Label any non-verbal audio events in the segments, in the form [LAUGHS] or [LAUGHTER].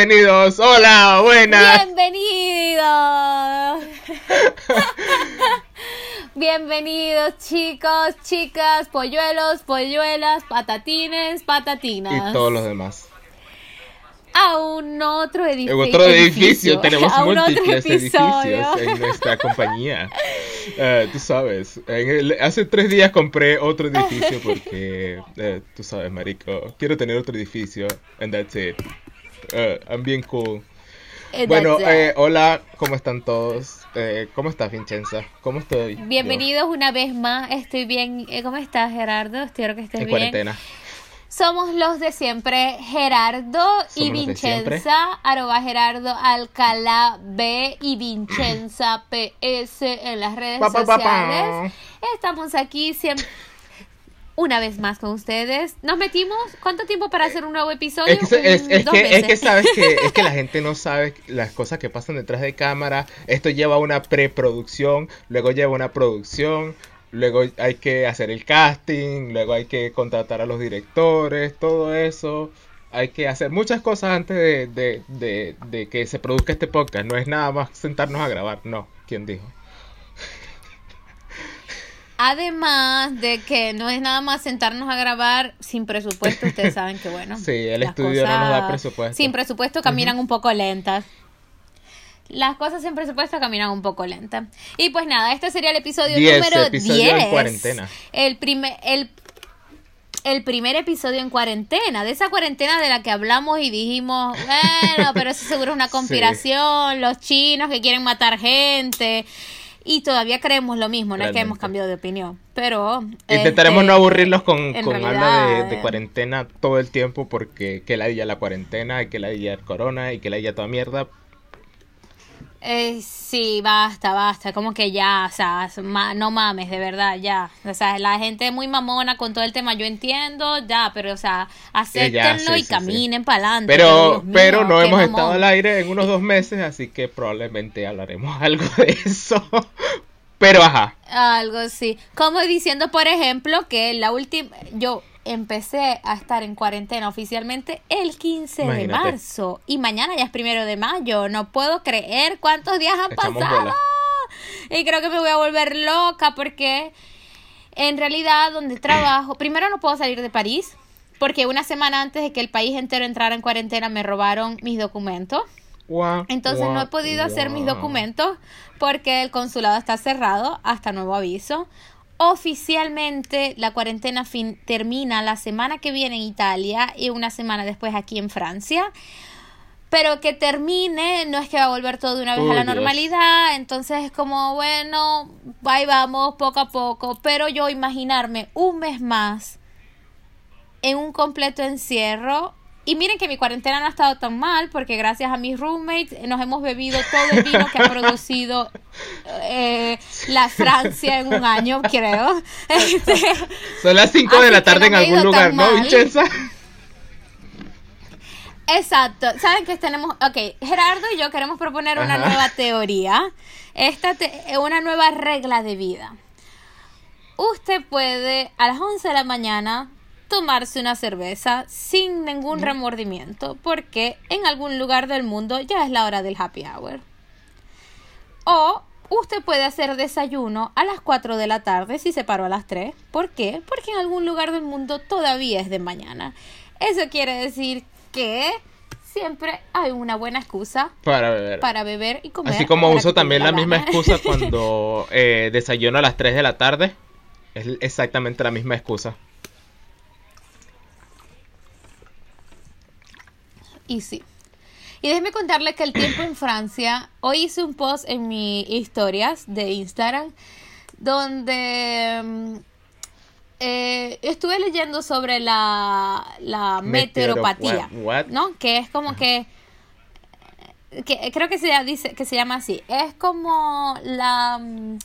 Bienvenidos, hola, buenas. Bienvenidos. [LAUGHS] Bienvenidos chicos, chicas, polluelos, polluelas, patatines, patatinas. Y todos los demás. A un otro edificio. Otro edificio, [LAUGHS] tenemos múltiples edificios en nuestra compañía. Eh, tú sabes, hace tres días compré otro edificio porque, eh, tú sabes, marico, quiero tener otro edificio and that's it. Uh, I'm bien cool. bueno, hola, ¿cómo están todos? ¿Cómo estás, Vincenza? ¿Cómo estoy? Bienvenidos una vez más. Estoy bien. ¿Cómo estás, Gerardo? Espero que estés en bien. cuarentena. Somos los de siempre, Gerardo y Vincenza, arroba Gerardo Alcalá B y Vincenza PS en las redes sociales. Estamos aquí siempre una vez más con ustedes. Nos metimos, ¿cuánto tiempo para hacer un nuevo episodio? Es que, es, que, es que, sabes que, es que la [LAUGHS] gente no sabe las cosas que pasan detrás de cámara. Esto lleva una preproducción, luego lleva una producción, luego hay que hacer el casting, luego hay que contratar a los directores, todo eso. Hay que hacer muchas cosas antes de, de, de, que se produzca este podcast. No es nada más sentarnos a grabar, no. ¿Quién dijo? Además de que no es nada más sentarnos a grabar sin presupuesto, ustedes saben que bueno. [LAUGHS] Sí, el estudio no nos da presupuesto. Sin presupuesto caminan un poco lentas las cosas en presupuesto caminan un poco lenta. Y pues nada, este sería el episodio número 10. cuarentena. El primer, el, el primer episodio en cuarentena, de esa cuarentena de la que hablamos y dijimos, [LAUGHS] bueno, pero eso seguro es una conspiración, los chinos que quieren matar gente. Y todavía creemos lo mismo, no es que hemos cambiado de opinión. Pero. Intentaremos este, no aburrirlos con, con habla de, cuarentena todo el tiempo, porque que la día la cuarentena, que la día el corona y que la día toda mierda. Eh, sí, basta, basta, como que ya, o sea, no mames, de verdad, ya. O sea, la gente es muy mamona con todo el tema, yo entiendo, ya, pero o sea, acéptenlo y caminen para adelante. Pero, pero no hemos estado al aire en unos dos meses, así que probablemente hablaremos [LAUGHS] algo de eso. pero ajá. Algo sí. Como diciendo, por ejemplo, que la última, yo empecé a estar en cuarentena oficialmente el 15 de marzo y mañana ya es primero de mayo. No puedo creer cuántos días han pasado. Y creo que me voy a volver loca porque en realidad donde trabajo, primero no puedo salir de París porque una semana antes de que el país entero entrara en cuarentena me robaron mis documentos. Entonces no he podido hacer mis documentos porque el consulado está cerrado hasta nuevo aviso. Oficialmente la cuarentena fin termina la semana que viene en Italia y una semana después aquí en Francia. Pero que termine, no es que va a volver todo de una vez a la normalidad, entonces es como, bueno, ahí vamos, poco a poco, pero yo imaginarme un mes más en un completo encierro y miren que mi cuarentena no ha estado tan mal porque gracias a mis roommates nos hemos bebido todo el vino que ha [LAUGHS] producido eh, la Francia en un año, creo. [LAUGHS] Este, Son las 5 de la tarde en algún lugar, ¿no, Vincenza? Exacto. ¿Saben que tenemos? Ok, Gerardo y yo queremos proponer una nueva teoría. Esta es una nueva regla de vida. Usted puede a las 11 de la mañana tomarse una cerveza sin ningún remordimiento porque en algún lugar del mundo ya es la hora del happy hour. O usted puede hacer desayuno a las 4 de la tarde si se paró a las 3. ¿Por qué? Porque en algún lugar del mundo todavía es de mañana. Eso quiere decir que siempre hay una buena excusa para beber, para beber y comer. Así como uso también la, misma excusa [LAUGHS] cuando eh, desayuno a las 3 de la tarde. Es exactamente la misma excusa. Y sí. Y déjeme contarle que el tiempo en Francia, hoy hice un post en mis historias de Instagram donde mm, eh, estuve leyendo sobre la, la meteoropatía, ¿no? Que es como que, que creo que se dice que se llama así. Es como la mm,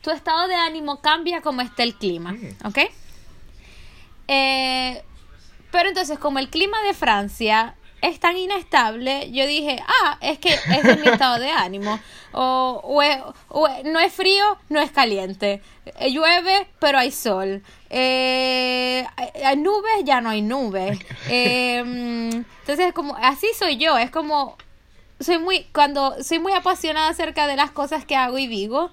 tu estado de ánimo cambia como está el clima, mm. ¿ok? Eh, pero entonces como el clima de Francia es tan inestable, yo dije, ah, es que es mi estado de ánimo. O, o, no es frío, no es caliente. Eh, llueve, pero hay sol. Eh, hay nubes, ya no hay nubes. Em, entonces, como, así soy yo, es como, soy muy, cuando soy muy apasionada acerca de las cosas que hago y digo,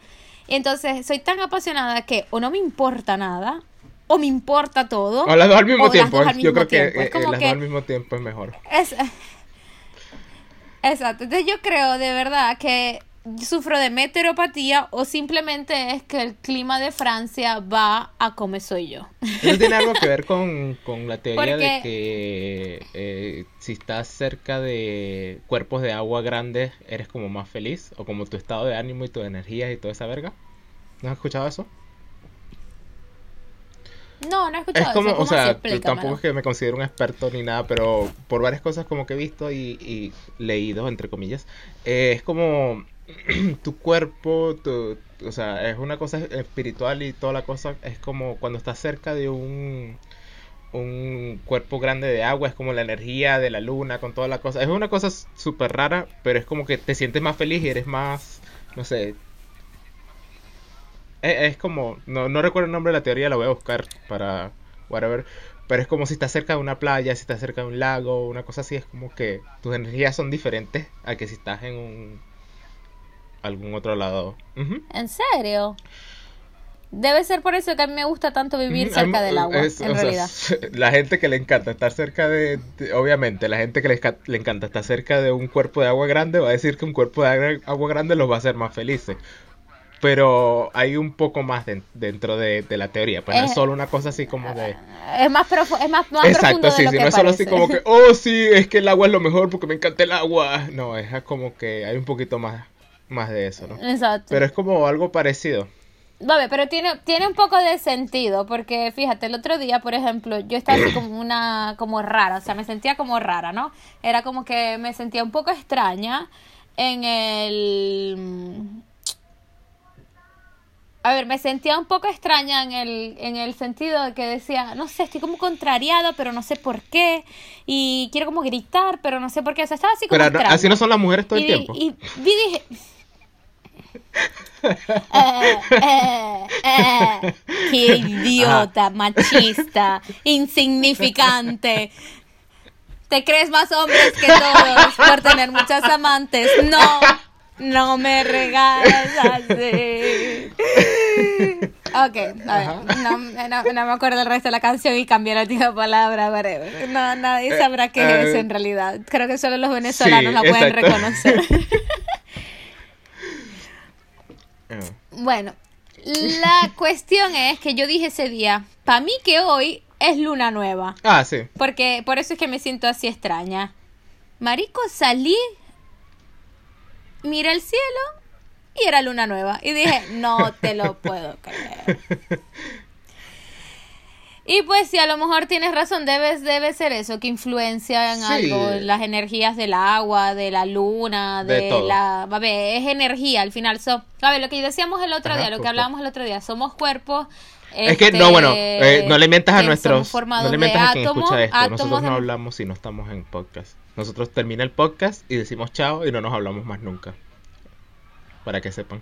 entonces soy tan apasionada que o no me importa nada, o me importa todo. O las dos al mismo tiempo. Yo creo que, eh, las dos al mismo tiempo es mejor. exacto. Entonces yo creo de verdad que sufro de meteoropatía o simplemente es que el clima de Francia va a como soy yo. Eso tiene algo que ver [LAUGHS] con, la teoría de que eh, si estás cerca de cuerpos de agua grandes eres como más feliz o como tu estado de ánimo y tu energía y toda esa verga. ¿No has escuchado eso? No, no he escuchado es como, O sea, tampoco es que me considero un experto ni nada, pero por varias cosas como que he visto y, leído, entre comillas, eh, es como [CLEARS THROAT] tu cuerpo, o sea, es una cosa espiritual y toda la cosa es como cuando estás cerca de un un cuerpo grande de agua, es como la energía de la luna con toda la cosa. Es una cosa súper rara, pero es como que te sientes más feliz y eres más, no sé, es, como, no, no recuerdo el nombre de la teoría, la voy a buscar para whatever. Pero es como si estás cerca de una playa, si estás cerca de un lago, una cosa así. Es como que tus energías son diferentes a que si estás en un algún otro lado. ¿En serio? Debe ser por eso que a mí me gusta tanto vivir cerca del agua, en realidad. [LAUGHS] la gente que le encanta estar cerca de, obviamente, la gente que le, le, encanta estar cerca de un cuerpo de agua grande va a decir que un cuerpo de agua grande los va a hacer más felices pero hay un poco más dentro de, la teoría, pues no es solo una cosa así como de... Es más, es más, más Exacto, sí, sí, no es solo así como que, [LAUGHS] oh sí, es que el agua es lo mejor porque me encanta el agua. No, es como que hay un poquito más, más de eso, ¿no? Exacto. Pero es como algo parecido. Vale, pero tiene, tiene un poco de sentido, porque fíjate, el otro día, por ejemplo, yo estaba así como una, como rara, o sea, me sentía como rara, ¿no? Era como que me sentía un poco extraña en el a ver, me sentía un poco extraña en el, en el sentido de que decía, no sé, estoy como contrariada, pero no sé por qué. Y quiero como gritar, pero no sé por qué. O sea, estaba así como. Pero así no son las mujeres todo el tiempo. Y, dije. [LAUGHS] Eh, eh, eh, qué idiota, machista, insignificante. Te crees más hombres que todos por tener muchas amantes. No. No me regalas así. Ok, a ver, no, no, me acuerdo el resto de la canción y cambié la última palabra, No, nadie eh, sabrá qué es eso en realidad. Creo que solo los venezolanos la pueden reconocer. [LAUGHS] [LAUGHS] Bueno, la cuestión es que yo dije ese día, para mí que hoy es luna nueva. Ah, sí. Porque por eso es que me siento así extraña. Marico, salí miré el cielo y era luna nueva. Y dije, no te lo puedo creer. Y pues si a lo mejor tienes razón, debes, debe ser eso, que influencia en algo, las energías del agua, de la luna, de, la... A ver, es energía al final. So, a ver, lo que decíamos el otro día, lo que hablábamos el otro día, somos cuerpos... Es que no, bueno, eh, no le mientas a nuestros... No le mientas a quien escucha esto. Nosotros no hablamos si no estamos en podcast. Nosotros termina el podcast y decimos chao y no nos hablamos más nunca para que sepan.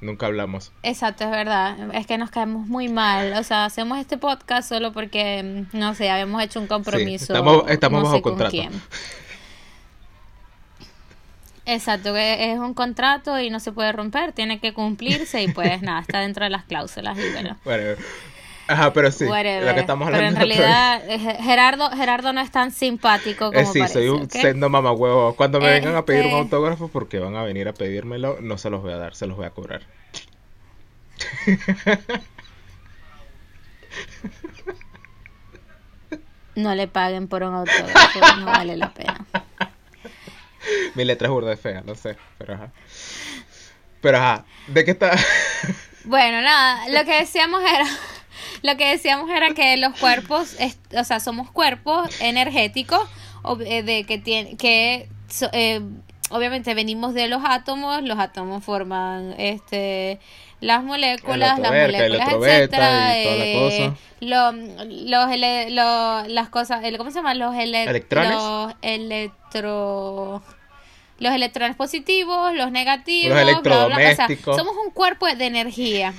Nunca hablamos. Exacto, es verdad. Es que nos caemos muy mal. O sea, hacemos este podcast solo porque, mm, no sé, habíamos hecho un compromiso. estamos estamos bajo contrato. Exacto, es un contrato y no se puede romper, tiene que cumplirse y pues nada, está dentro de las cláusulas y bueno. bueno Ajá, pero sí, lo que estamos hablando. Pero en realidad, eh, Gerardo, Gerardo no es tan simpático como eh, sí, soy un sendo mamahuevo. Cuando me vengan a pedir un este autógrafo, porque van a venir a pedírmelo, no se los voy a dar, se los voy a cobrar. No le paguen por un autógrafo, no vale la pena. Mi letra es burda de fea, no sé, pero ajá. Pero ajá, ¿de qué está? bueno, nada, lo que decíamos era lo que decíamos era que los cuerpos, o sea, somos cuerpos energéticos, eh, de que tiene, que, eh, obviamente venimos de los átomos, los átomos forman este las moléculas, las moléculas, etcétera, eh, los, las cosas, ¿cómo se llama? Los electrones, los electro los electrones positivos, los negativos, los electrodomésticos. somos un cuerpo de energía.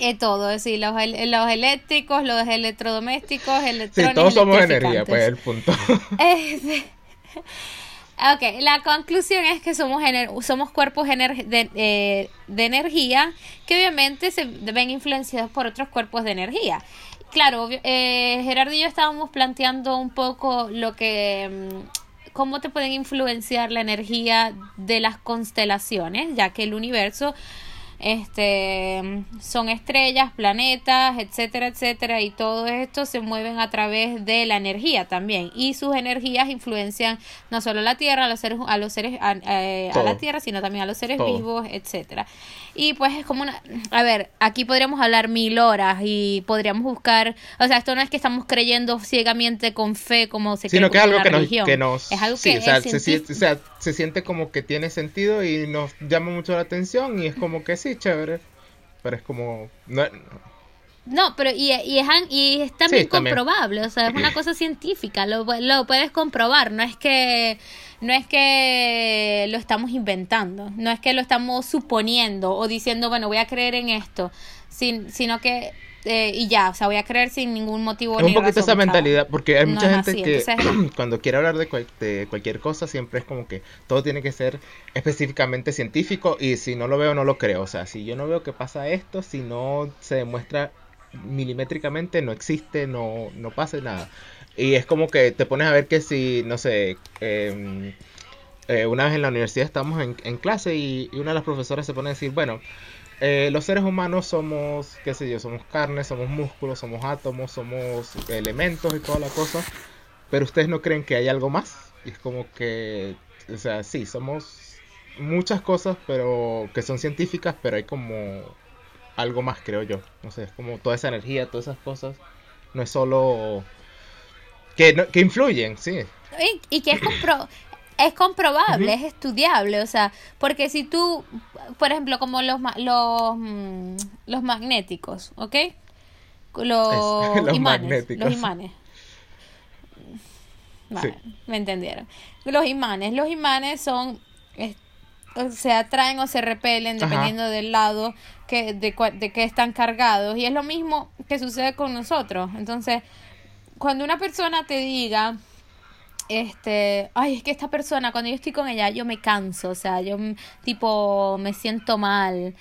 Es [LAUGHS] todo, es decir, los, los eléctricos, los electrodomésticos, electrones. Sí, todos somos energía, pues es el punto. [LAUGHS] Ok, la conclusión es que somos, somos cuerpos de, eh, de, energía que obviamente se ven influenciados por otros cuerpos de energía. Claro, eh, Gerardo y yo estábamos planteando un poco lo que mm, cómo te pueden influenciar la energía de las constelaciones, ya que el universo este son estrellas, planetas, etcétera, etcétera, y todo esto se mueven a través de la energía también, y sus energías influencian no solo a la Tierra, a los seres, a los seres, a, eh, la Tierra, sino también a los seres vivos, etcétera. Y pues es como una, a ver, aquí podríamos hablar mil horas y podríamos buscar, o sea, esto no es que estamos creyendo ciegamente con fe como se sino que es algo que nos, que nos, es algo que o sea, se, o sea, se siente como que tiene sentido y nos llama mucho la atención y es como que sí chévere, pero es como... No, no pero y, y, es, y es también comprobable, o sea, es una [CLEARS THROAT] cosa científica, lo, lo puedes comprobar, no es que no es que lo estamos inventando, no es que lo estamos suponiendo o diciendo, bueno, voy a creer en esto, sin, sino que eh, y ya, o sea, voy a creer sin ningún motivo. Es un poquito esa mentalidad, porque hay mucha gente que [CLEARS THROAT] cuando quiere hablar de, de, cualquier cosa siempre es como que todo tiene que ser específicamente científico y si no lo veo no lo creo. O sea, si yo no veo que pasa esto, si no se demuestra milimétricamente, no existe, no, no pasa nada. Y es como que te pones a ver que si, no sé, em, eh, una vez en la universidad estamos en, en clase y, y una de las profesoras se pone a decir, bueno, eh, los seres humanos somos, qué sé yo, somos carne, somos músculos, somos átomos, somos elementos y toda la cosa. Pero ustedes no creen que hay algo más. Y es como que, o sea, sí, somos muchas cosas, pero que son científicas, pero hay como algo más, creo yo. No sé, es como toda esa energía, todas esas cosas. No es solo que, que influyen, sí. Y, y que es, compro es comprobable, es estudiable, o sea, porque si tú, por ejemplo, como los, los, mm, los magnéticos, ¿ok? Los, [LAUGHS] imanes, los imanes. Vale, me entendieron. Los imanes, los imanes son, se atraen o se repelen dependiendo del lado que, de, de que están cargados. Y es lo mismo que sucede con nosotros. Entonces, cuando una persona te diga, este, ay, es que esta persona, cuando yo estoy con ella, yo me canso, o sea, yo tipo me siento mal.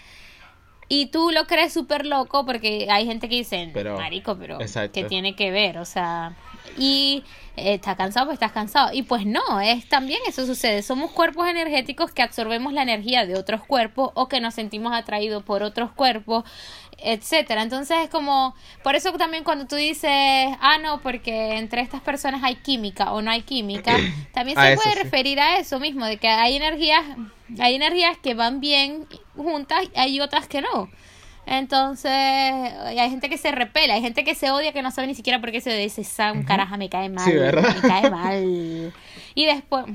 Y tú lo crees súper loco porque hay gente que dice, marico, pero ¿qué tiene que ver? O sea, y eh, está cansado, pues estás cansado. Y pues no, es también eso sucede. Somos cuerpos energéticos que absorbemos la energía de otros cuerpos o que nos sentimos atraídos por otros cuerpos etcétera. Entonces es como, por eso también cuando tú dices, ah, no, porque entre estas personas hay química o no hay química, [CLEARS THROAT] también se puede referir a eso mismo, de que hay energías, hay energías que van bien juntas y hay otras que no. Entonces, hay gente que se repela, hay gente que se odia que no sabe ni siquiera por qué se dice, un caraja, me cae mal, me cae [LAUGHS] mal. Y después,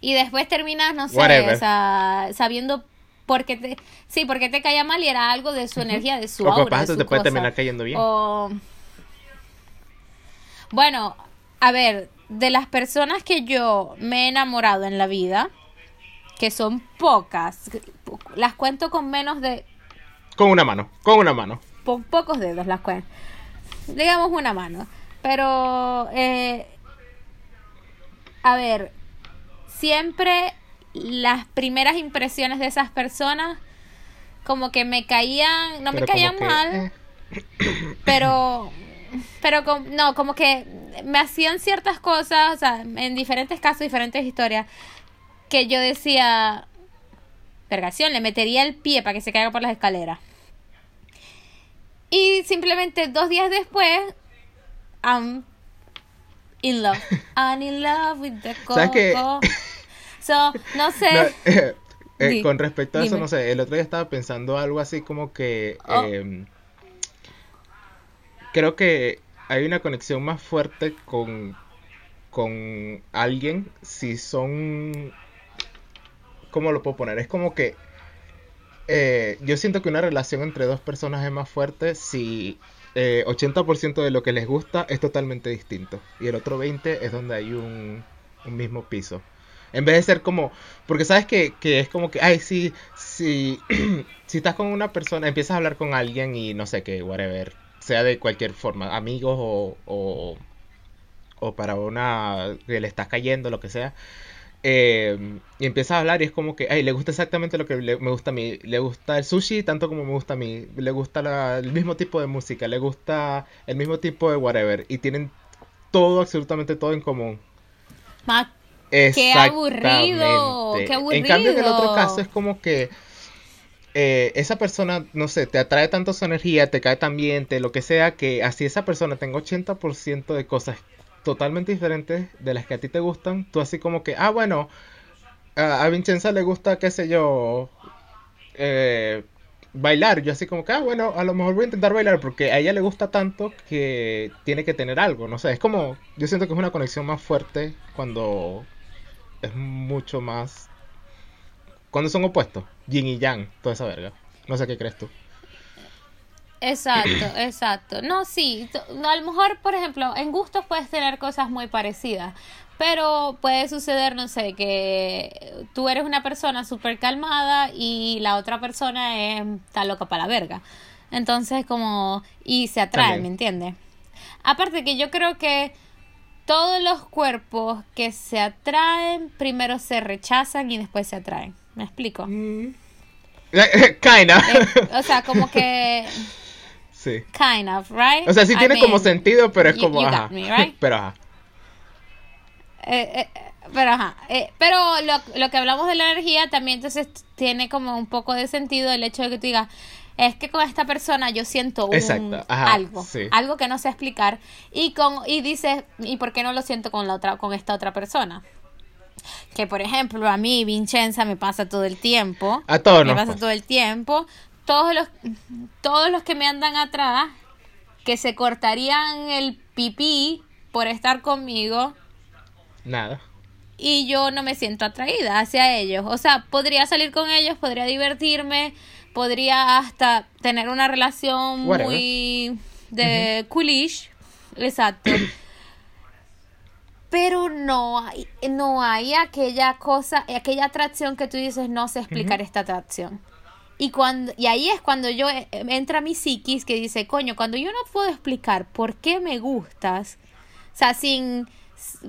y después terminas, no sé, o sea, sabiendo porque te, sí, porque te caía mal y era algo de su energía, de su aura. te puede terminar cayendo bien. Bueno, a ver, de las personas que yo me he enamorado en la vida, que son pocas, las cuento con menos de... Con una mano, con una mano. Con pocos dedos las cuento. Digamos una mano. Pero, eh, a ver, siempre las primeras impresiones de esas personas como que me caían, no me caían mal, eh. [COUGHS] pero pero no, como que me hacían ciertas cosas, o sea, en diferentes casos, diferentes historias, que yo decía, vergación, le metería el pie para que se caiga por las escaleras. Y simplemente dos días después, I'm in love. [LAUGHS] I'm in love with the coco. So, no sé. Eh, eh, con respecto a eso, no sé, el otro día estaba pensando algo así como que... Oh. Em, creo que hay una conexión más fuerte con, con alguien si son ¿cómo lo puedo poner? Es como que eh, yo siento que una relación entre dos personas es más fuerte si 80% eh, de lo que les gusta es totalmente distinto y el otro 20% es donde hay un, mismo piso. En vez de ser como, porque sabes que, es como que, ay, sí, sí, [CLEARS THROAT] si estás con una persona, empiezas a hablar con alguien y no sé qué, whatever, sea de cualquier forma, amigos o, o, o para una que le estás cayendo, lo que sea, eh, y empieza a hablar y es como que, ay, le gusta exactamente lo que me gusta a mí. Le gusta el sushi tanto como me gusta a mí. Le gusta el mismo tipo de música. Le gusta el mismo tipo de whatever. Y tienen todo, absolutamente todo en común. qué aburrido. Qué aburrido. En cambio, en el otro caso es como que eh, esa persona, no sé, te atrae tanto su energía, te cae tan bien, te lo que sea, que así esa persona tenga 80% de cosas totalmente diferentes de las que a ti te gustan, tú así como que, ah, bueno, a, Vincenza le gusta, qué sé yo, eh, bailar. Yo así como que, ah, bueno, a lo mejor voy a intentar bailar porque a ella le gusta tanto que tiene que tener algo, no sé, es como, yo siento que es una conexión más fuerte cuando es mucho más... Cuando son opuestos, yin y yang, toda esa verga. No sé qué crees tú. Exacto, exacto. No, sí, a lo mejor, por ejemplo, en gustos puedes tener cosas muy parecidas, pero puede suceder, no sé, que tú eres una persona súper calmada y la otra persona es, está loca para la verga. Entonces, como, y se atrae, ¿me entiendes? Aparte que yo creo que todos los cuerpos que se atraen, primero se rechazan y después se atraen. ¿Me explico? Mm. [LAUGHS] Kinda. Eh, o sea, como que [LAUGHS] Sí. Kind of, right? O sea, sí tiene como sentido, pero es como, ajá. [LAUGHS] pero ajá. Eh, eh, pero ajá. Eh, pero lo, lo, que hablamos de la energía también entonces tiene como un poco de sentido el hecho de que tú digas, es que con esta persona yo siento un, algo, algo que no sé explicar y con y dices, ¿y por qué no lo siento con la otra con esta otra persona? Que por ejemplo, a mí Vincenza me pasa todo el tiempo. A todos Me pasa todo el tiempo todos los, todos los que me andan atrás, que se cortarían el pipí por estar conmigo. Nada. Y yo no me siento atraída hacia ellos. O sea, podría salir con ellos, podría divertirme, podría hasta tener una relación muy de coolish. Exacto. Pero no hay, no hay aquella cosa, aquella atracción que tú dices, no sé explicar esta atracción. Y, cuando, y ahí es cuando yo eh, entra mi psiquis que dice, coño, cuando yo no puedo explicar por qué me gustas, o sea, sin...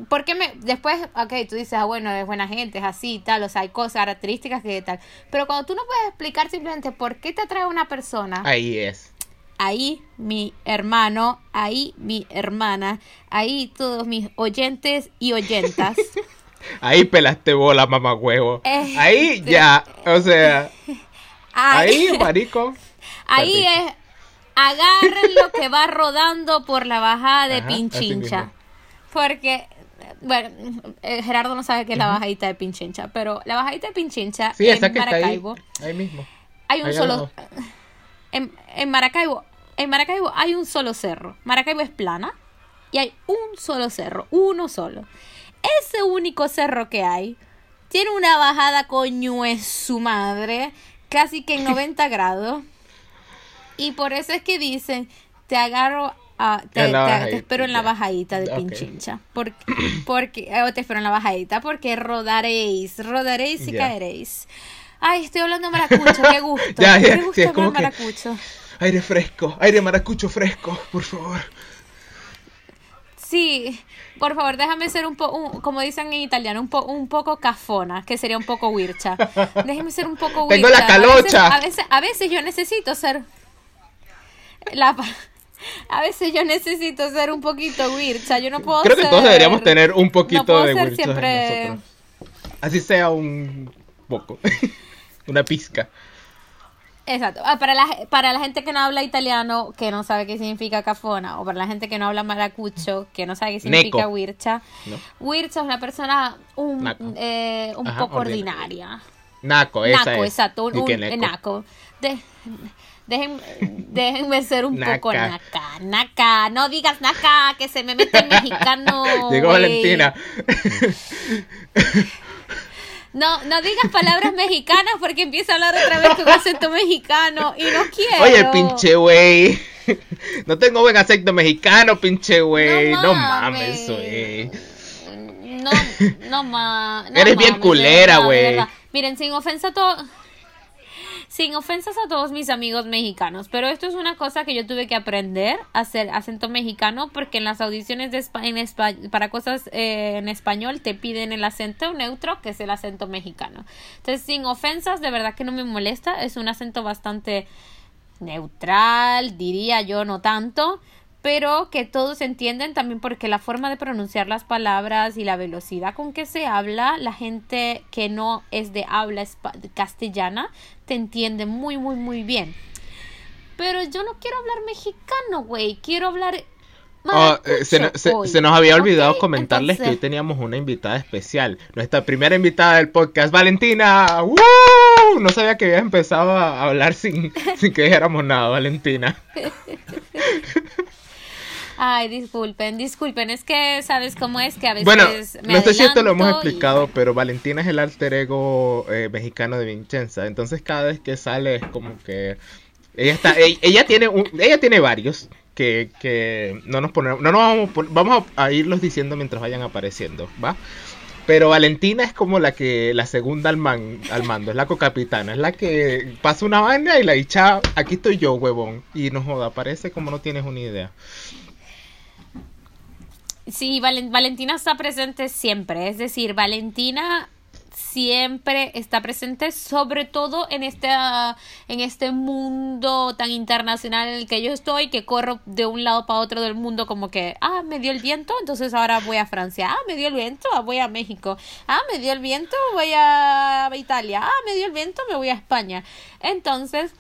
¿Por qué me.? Después, ok, tú dices, ah, bueno, es buena gente, es así, tal, o sea, hay cosas, características que tal. Pero cuando tú no puedes explicar simplemente por qué te atrae una persona. Ahí es. Ahí mi hermano, ahí mi hermana, ahí todos mis oyentes y oyentas. [LAUGHS] ahí pelaste bola, mamá huevo. ahí ya, o sea. [LAUGHS] Ahí, [LAUGHS] marico. Ahí es. Agarren lo que va rodando por la bajada de Pinchincha. Porque, bueno, eh, Gerardo no sabe qué es la bajadita de Pinchincha, pero la bajadita de Pinchincha en Maracaibo. ahí, mismo. Hay un solo. [LAUGHS] En, en Maracaibo, en Maracaibo hay un solo cerro. Maracaibo es plana y hay un solo cerro, uno solo. Ese único cerro que hay tiene una bajada coño es su madre casi que en [LAUGHS] 90 grados. Y por eso es que dicen, te agarro a, te, espero en la bajadita de Pinchincha. Porque, porque, te espero en la bajadita porque rodaréis, rodaréis y caeréis. Ay, estoy hablando maracucho, qué [LAUGHS] gusto. qué gusto hablar maracucho. aire fresco, aire maracucho fresco, por favor. Sí, por favor, déjame ser un poco, como dicen en italiano, un, un poco cafona, que sería un poco wircha. Déjeme ser un poco [LAUGHS] wircha. Tengo la calocha. A veces, a veces, yo necesito ser... La, a veces yo necesito ser un poquito wircha. Yo no puedo Creo que todos deberíamos tener un poquito de siempre... Así sea un poco. [LAUGHS] Una pizca. Exacto. Ah, para, la, para la gente que no habla italiano, que no sabe qué significa cafona, o para la gente que no habla maracucho, que no sabe qué significa wircha. Wircha es una persona un, eh, un poco ordinaria. Naco, esa naco, exacto. Un, naco. déjenme ser un poco naca. Naca. No digas naca, que se me mete el [LAUGHS] mexicano. Llegó Valentina. [LAUGHS] No, no digas palabras mexicanas porque empieza a hablar otra vez con acento mexicano y no quiero. Oye, pinche güey. [LAUGHS] No tengo buen acento mexicano, pinche güey. No, mames, güey. No, no mames. Eres bien culera, güey. Miren, sin ofensa a todo sin ofensas a todos mis amigos mexicanos, pero esto es una cosa que yo tuve que aprender hacer acento mexicano porque en las audiciones de en para cosas eh, en español te piden el acento neutro que es el acento mexicano. Entonces, sin ofensas, de verdad que no me molesta, es un acento bastante neutral, diría yo, no tanto, pero que todos entienden también porque la forma de pronunciar las palabras y la velocidad con que se habla, la gente que no es de habla castellana te entiende muy, muy, muy bien. Pero yo no quiero hablar mexicano, güey, quiero hablar... Oh, eh, se, nos había olvidado comentarles que hoy teníamos una invitada especial, nuestra primera invitada del podcast, Valentina. No sabía que habías empezado a hablar sin, [LAUGHS] sin que dijéramos nada, Valentina. [LAUGHS] Ay, disculpen, disculpen, es que sabes cómo es que a veces. Bueno, no sé si esto lo hemos explicado, pero Valentina es el alter ego eh, mexicano de Vincenza. Entonces, cada vez que sale es como que. Ella, está, ella, tiene un, ella tiene varios que, que no nos ponemos. No nos vamos, vamos a irlos diciendo mientras vayan apareciendo, ¿va? Pero Valentina es como la que la segunda al, al mando, es la cocapitana, es la que pasa una vaina y la dicha, aquí estoy yo, huevón. Y no joda, parece como no tienes una idea. Sí, Valentina está presente siempre, es decir, Valentina siempre está presente, sobre todo en este, en este mundo tan internacional en el que yo estoy, que corro de un lado para otro del mundo como que, ah, me dio el viento, entonces ahora voy a Francia, ah, me dio el viento, ah, voy a México, ah, me dio el viento, voy a Italia, ah, me dio el viento, me voy a España. Entonces,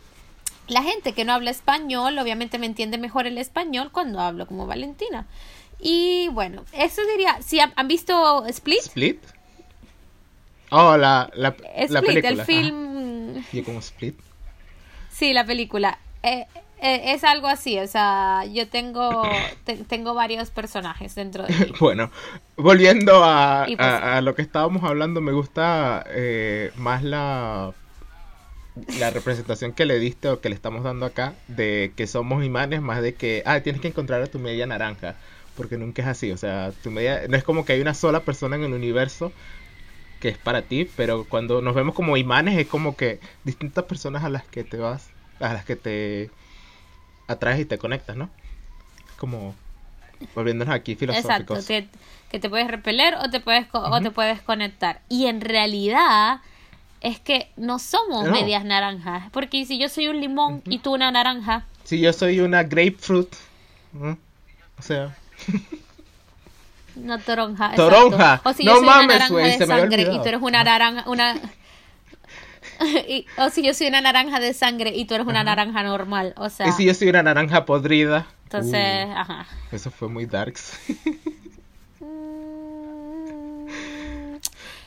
la gente que no habla español, obviamente me entiende mejor el español cuando hablo como Valentina. Y bueno, eso diría, si han, visto Split? Split. Oh, la, la, película. el film. ¿Y como Split? Sí, la película. Eh, eh, es algo así, o sea, yo tengo, [COUGHS] tengo varios personajes dentro de [LAUGHS] mí. bueno, volviendo a, pues a, lo que estábamos hablando, me gusta eh, más la, la representación que le diste o que le estamos dando acá de que somos imanes, más de que, ah, tienes que encontrar a tu media naranja porque nunca es así, o sea, tu media, no es como que hay una sola persona en el universo que es para ti, pero cuando nos vemos como imanes es como que distintas personas a las que te vas, a las que te atraes y te conectas, ¿no? Como volviéndonos aquí filosóficos. Exacto, que, te puedes repeler o te puedes, o te puedes conectar. Y en realidad es que no somos medias naranjas, porque si yo soy un limón y tú una naranja. Si yo soy una grapefruit, o sea... [LAUGHS] No toronja. Toronja. O si no yo soy mames, una naranja de sangre y tú eres una naranja, una [LAUGHS] o si yo soy una naranja de sangre y tú eres una naranja normal, o sea. Y si yo soy una naranja podrida. Entonces, uh, ajá. Eso fue muy darks. [LAUGHS]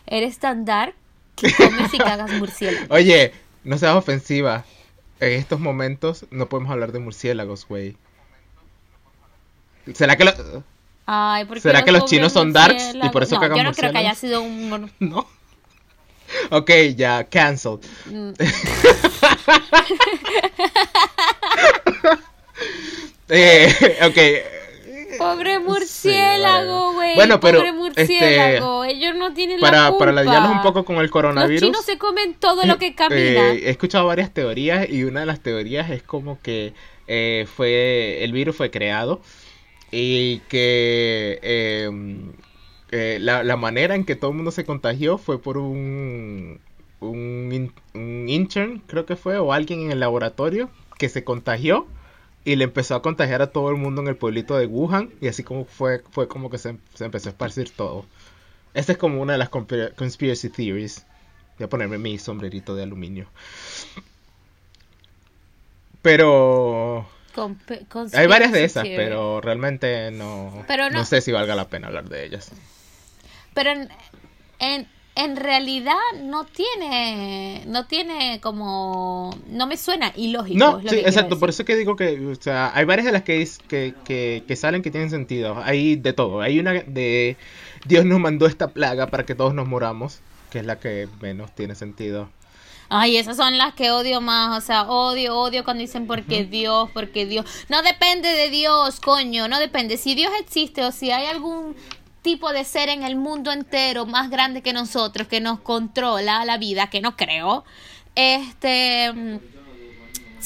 Eres tan dark que comes y cagas murciélagos. Oye, no seas ofensiva. En estos momentos no podemos hablar de murciélagos, güey. ¿Será que, ¿Será que los chinos son darks y por eso no, Yo no creo que haya sido un... [LAUGHS] no. Ok, ya, cancelled. Mm. [LAUGHS] eh, ok. Pobre murciélago, güey. bueno, pero Pobre murciélago. Este, Ellos no tienen para, la culpa. Para lidiarlos un poco con el coronavirus. Los chinos se comen todo lo que camina. Eh, he escuchado varias teorías y una de las teorías es como que eh, fue el virus fue creado y que em, eh, la, manera en que todo el mundo se contagió fue por un, un, intern, creo que fue, o alguien en el laboratorio que se contagió y le empezó a contagiar a todo el mundo en el pueblito de Wuhan y así como fue, fue como que se, se empezó a esparcir todo. Esta es como una de las conspiracy theories. Voy a ponerme mi sombrerito de aluminio. Pero hay varias de esas, pero realmente no, no, sé si valga la pena hablar de ellas. Pero en, en, realidad no tiene, no tiene como, no me suena ilógico. No, sí, exacto, por eso que digo que, o sea, hay varias de las que, que, que, que salen que tienen sentido. Hay de todo. Hay una de Dios nos mandó esta plaga para que todos nos moramos que es la que menos tiene sentido. Ay, esas son las que odio más, o sea, odio, odio cuando dicen porque Dios, porque Dios. No depende de Dios, coño, no depende. Si Dios existe o si hay algún tipo de ser en el mundo entero más grande que nosotros que nos controla la vida, que no creo, este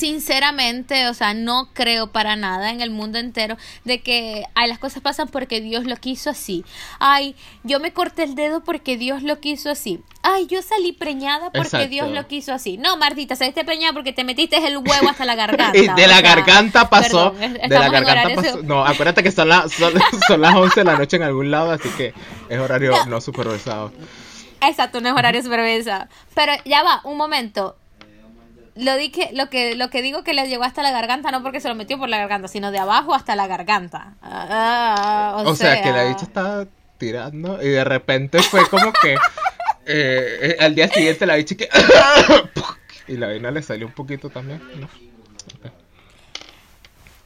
sinceramente, o sea, no creo para nada en el mundo entero de que ay, las cosas pasan porque Dios lo quiso así. Ay, yo me corté el dedo porque Dios lo quiso así. Ay, yo salí preñada porque Dios lo quiso así. No, Martita, saliste preñada porque te metiste el huevo hasta la [LAUGHS] garganta. y de la garganta pasó. de la garganta pasó. No, acuérdate que son, [LAUGHS] son, las 11 de la noche en algún lado, así que es horario no, no supervisado. Exacto, no es horario supervisado. Pero ya va, un momento lo, dije, lo, que, lo que digo que le llegó hasta la garganta, no porque se lo metió por la garganta, sino de abajo hasta la garganta. Ah, o, sea, que la dicha estaba tirando y de repente fue como que [LAUGHS] eh, eh, al día siguiente la dicha que... [COUGHS] y la vaina le salió un poquito también.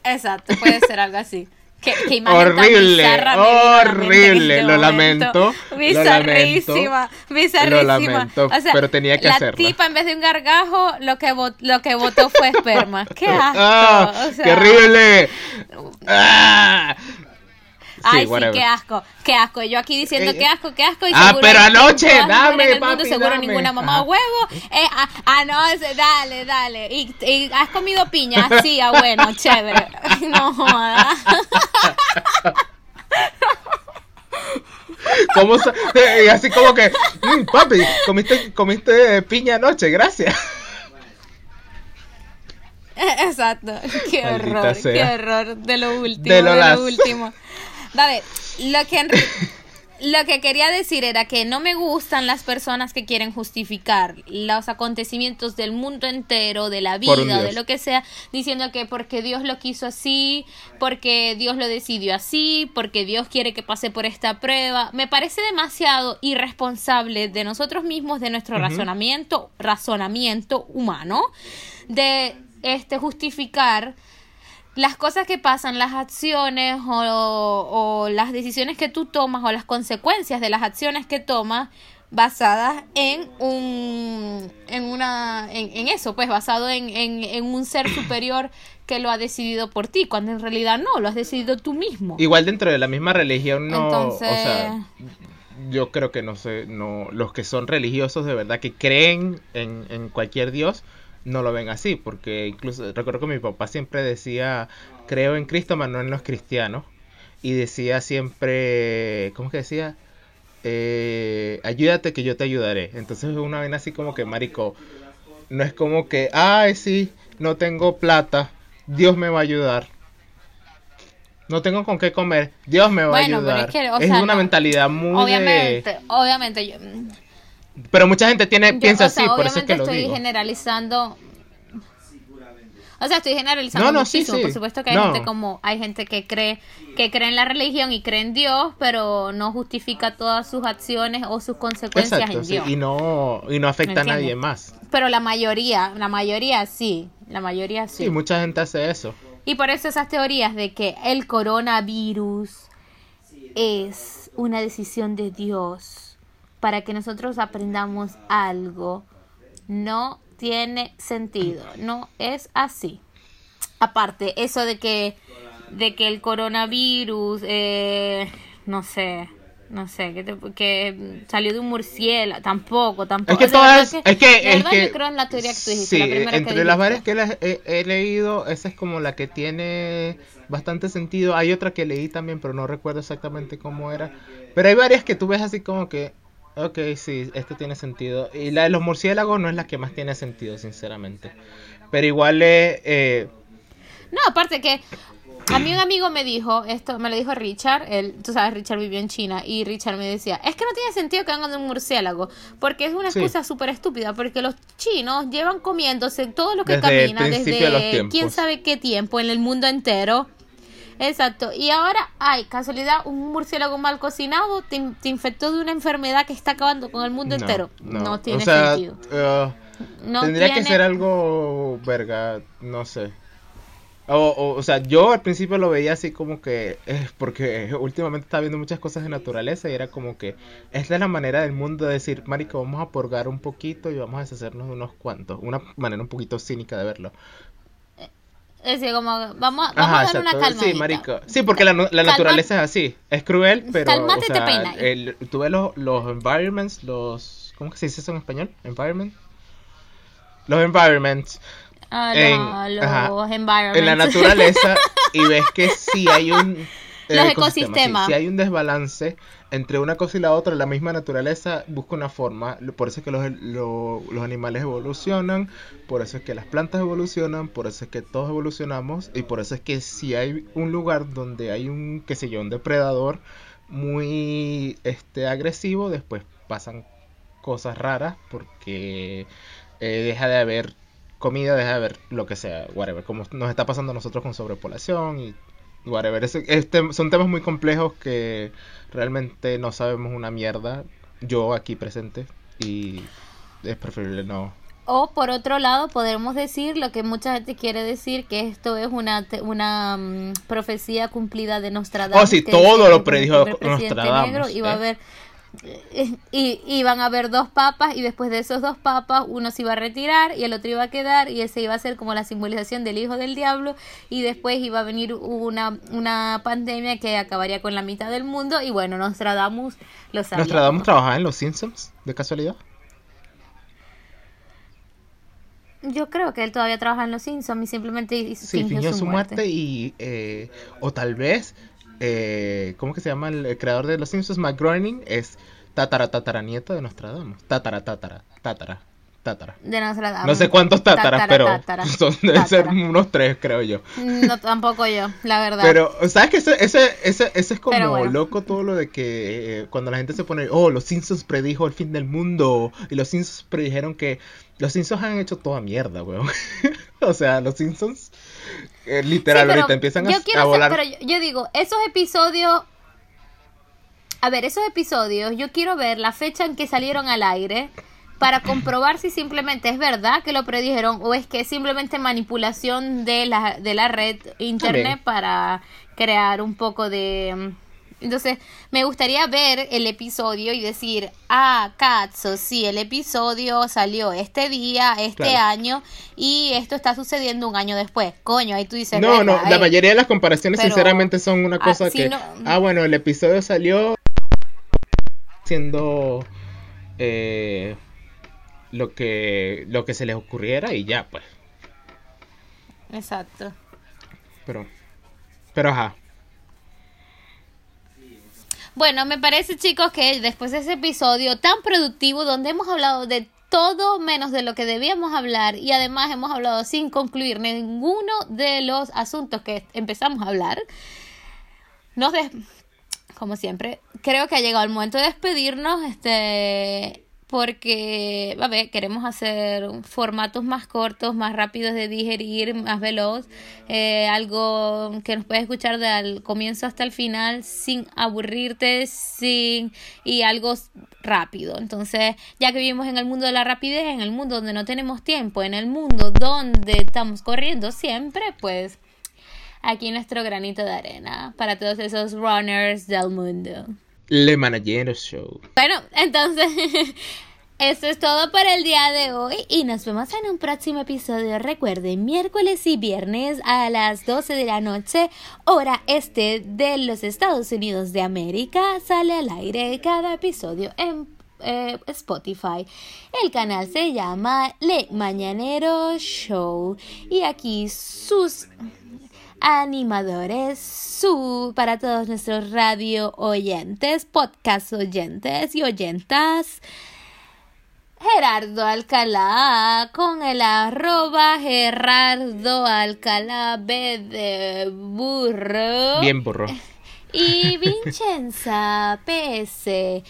Exacto, puede ser algo así. Qué, horrible, horrible, lo lamento. Bizarrísima, bizarrísima. Lo lamento, o sea, pero tenía que hacerlo. La tipa en vez de un gargajo, lo que, lo que votó fue esperma. ¡Qué [LAUGHS] asco! Ah, o sea, ¡Qué horrible! ¡Ah! Ay, sí, qué asco, qué asco. Yo aquí diciendo qué asco, qué asco. Y ah, pero anoche, dame, en papi, seguro dame. ninguna mamá huevo. Eh, ah, ah, no, dale, dale. ¿Y, ¿Y, has comido piña? [LAUGHS] Sí, ah, bueno, chévere. No jodas. ¿Cómo y así como que, mm, papi, comiste, comiste piña anoche, gracias. Exacto, [LAUGHS] qué horror, qué horror de lo último, de lo, de lo último. Dale, lo que, lo que quería decir era que no me gustan las personas que quieren justificar los acontecimientos del mundo entero, de la vida, de lo que sea, diciendo que porque Dios lo quiso así, porque Dios lo decidió así, porque Dios quiere que pase por esta prueba. Me parece demasiado irresponsable de nosotros mismos, de nuestro razonamiento, razonamiento humano, de este justificar las cosas que pasan, las acciones o, las decisiones que tú tomas o las consecuencias de las acciones que tomas basadas en un en una en, eso pues basado en, en, un ser superior que lo ha decidido por ti cuando en realidad no lo has decidido tú mismo. Igual dentro de la misma religión no Entonces... o sea yo creo que no sé no los que son religiosos de verdad que creen en, en cualquier dios no lo ven así, porque incluso recuerdo que mi papá siempre decía, creo en Cristo, pero no en los cristianos, y decía siempre, ¿cómo que decía? Eh, ayúdate que yo te ayudaré. Entonces es una vez así como que, marico, no es como que, ay, sí, no tengo plata, Dios me va a ayudar. No tengo con qué comer, Dios me va a ayudar. es, una mentalidad muy... Obviamente, obviamente, yo, pero mucha gente tiene piensa así, por eso es que lo estoy generalizando. O sea, estoy generalizando muchísimo. por supuesto que hay gente como hay gente que cree que cree en la religión y cree en Dios, pero no justifica todas sus acciones o sus consecuencias en Dios. Y no y no afecta a nadie más. Pero la mayoría, la mayoría sí, la mayoría sí. Sí, mucha gente hace eso. Y por eso esas teorías de que el coronavirus es una decisión de Dios para que nosotros aprendamos algo no tiene sentido, no es así. Aparte, eso de que, de que el coronavirus, eh, no sé, no sé, que, que salió de un murciélago, tampoco, tampoco. Es que todas, es, que, es que, yo creo en la teoría que tú dijiste, sí, entre las varias que he, he, leído, esa es como la que tiene bastante sentido. Hay otra que leí también, pero no recuerdo exactamente cómo era. Pero hay varias que tú ves así como que, Ok, sí, esto tiene sentido. Y la de los murciélagos no es la que más tiene sentido, sinceramente. Pero igual es... Eh... No, aparte que a mí un amigo me dijo, esto me lo dijo Richard, él, tú sabes, Richard vivió en China, y Richard me decía, es que no tiene sentido que hagan de un murciélago, porque es una excusa súper estúpida, porque los chinos llevan comiéndose todo lo que camina desde quién sabe qué tiempo en el mundo entero. Exacto. Y ahora, ay, casualidad, un murciélago mal cocinado te, infectó de una enfermedad que está acabando con el mundo entero. No, tiene sentido. Uh, tendría que ser algo, verga, no sé. O, o, sea, yo al principio lo veía así como que es porque últimamente estaba viendo muchas cosas de naturaleza y era como que esta es la manera del mundo de decir, marico, vamos a purgar un poquito y vamos a deshacernos de unos cuantos. Una manera un poquito cínica de verlo. Es decir, como, vamos, vamos a dar una calma. Sí, marico. Sí, porque la, la naturaleza es así. Es cruel, pero. Calmate o sea, el, tú ves los, los environments, los. ¿Cómo que se dice eso en español? Environment. Los environments. Ah, en, los environments. En la naturaleza y ves que sí hay un. Los ecosistemas. si hay un desbalance entre una cosa y la otra, la misma naturaleza busca una forma. Por eso es que los, los, animales evolucionan, por eso es que las plantas evolucionan, por eso es que todos evolucionamos y por eso es que si hay un lugar donde hay un, qué sé yo, un depredador muy este, agresivo, después pasan cosas raras porque eh, deja de haber comida, deja de haber lo que sea, whatever, como nos está pasando a nosotros con sobrepoblación y whatever. este, son temas muy complejos que realmente no sabemos una mierda, yo aquí presente, y es preferible no. O por otro lado, podemos decir lo que mucha gente quiere decir, que esto es una, una mm, profecía cumplida de Nostradamus. Oh, sí, todo lo predijo Nostradamus. y va a ¿eh? haber y iban a haber dos papas y después de esos dos papas uno se iba a retirar y el otro iba a quedar y ese iba a ser como la simbolización del hijo del diablo y después iba a venir una, una pandemia que acabaría con la mitad del mundo y bueno, Nostradamus lo sabía. ¿Nostradamus trabajaba en Los Simpsons de casualidad? Yo creo que él todavía trabaja en Los Simpsons y simplemente sí, fingió, su, muerte. y eh, o tal vez eh, ¿cómo que se llama el, creador de Los Simpsons? Matt Groening es tatara tatara nieto de Nostradamus. Tatara tatara tatara tatara. De Nostradamus. No sé cuántos tátaras, pero [LAUGHS] son, deben ser unos tres, creo yo. No, tampoco yo, la verdad. Pero, ¿sabes que ese, ese, ese, ese es como loco todo lo de que eh, cuando la gente se pone, oh, los Simpsons predijo el fin del mundo y los Simpsons predijeron que los Simpsons han hecho toda mierda, weón. [LAUGHS] [LAUGHS] o sea, los Simpsons eh, literal, ahorita empiezan a, volar. pero yo, digo, esos episodios. A ver, esos episodios, yo quiero ver la fecha en que salieron al aire para comprobar si simplemente es verdad que lo predijeron o es que es simplemente manipulación de la, de la red internet para crear un poco de entonces, me gustaría ver el episodio y decir, ah, Katso, sí, el episodio salió este día, este año, y esto está sucediendo un año después. Coño, ahí tú dices. No, no, la mayoría de las comparaciones, sinceramente, son una cosa que. Ah, bueno, el episodio salió siendo eh, lo que lo que se les ocurriera y ya, pues. Exacto. Pero, pero ajá. Bueno, me parece chicos que después de ese episodio tan productivo donde hemos hablado de todo menos de lo que debíamos hablar y además hemos hablado sin concluir ninguno de los asuntos que empezamos a hablar, nos des como siempre, creo que ha llegado el momento de despedirnos. Este, porque, a ver, queremos hacer formatos más cortos, más rápidos de digerir, más veloz, eh, algo que nos puedes escuchar del comienzo hasta el final sin aburrirte, sin y algo rápido. Entonces, ya que vivimos en el mundo de la rapidez, en el mundo donde no tenemos tiempo, en el mundo donde estamos corriendo siempre, pues aquí nuestro granito de arena para todos esos runners del mundo. Le Managero Show. Bueno, entonces, [LAUGHS] eso es todo para el día de hoy y nos vemos en un próximo episodio. Recuerden, miércoles y viernes a las 12 de la noche, hora este de los Estados Unidos de América, sale al aire cada episodio en eh, Spotify. El canal se llama Le Mañanero Show y aquí sus animadores, su para todos nuestros radio oyentes, podcast oyentes y oyentas. Gerardo Alcalá con el arroba Gerardo Alcalá B de burro. Bien burro. Y Vincenza PS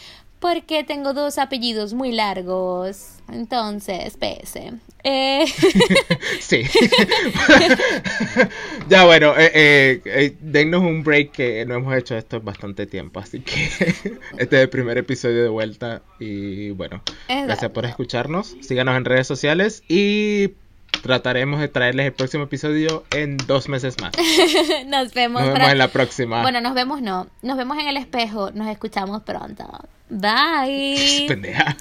porque tengo dos apellidos muy largos. Entonces, PS. Eh... [LAUGHS] sí. [LAUGHS] ya bueno, eh, eh, eh, dennos un break que no hemos hecho esto bastante tiempo, así que [LAUGHS] este es el primer episodio de vuelta y bueno, gracias por escucharnos, síganos en redes sociales y trataremos de traerles el próximo episodio en dos meses más. [LAUGHS] nos vemos. Nos vemos en la próxima. Bueno, nos vemos no. Nos vemos en el espejo. Nos escuchamos pronto. Bye. [LAUGHS] Pendeja.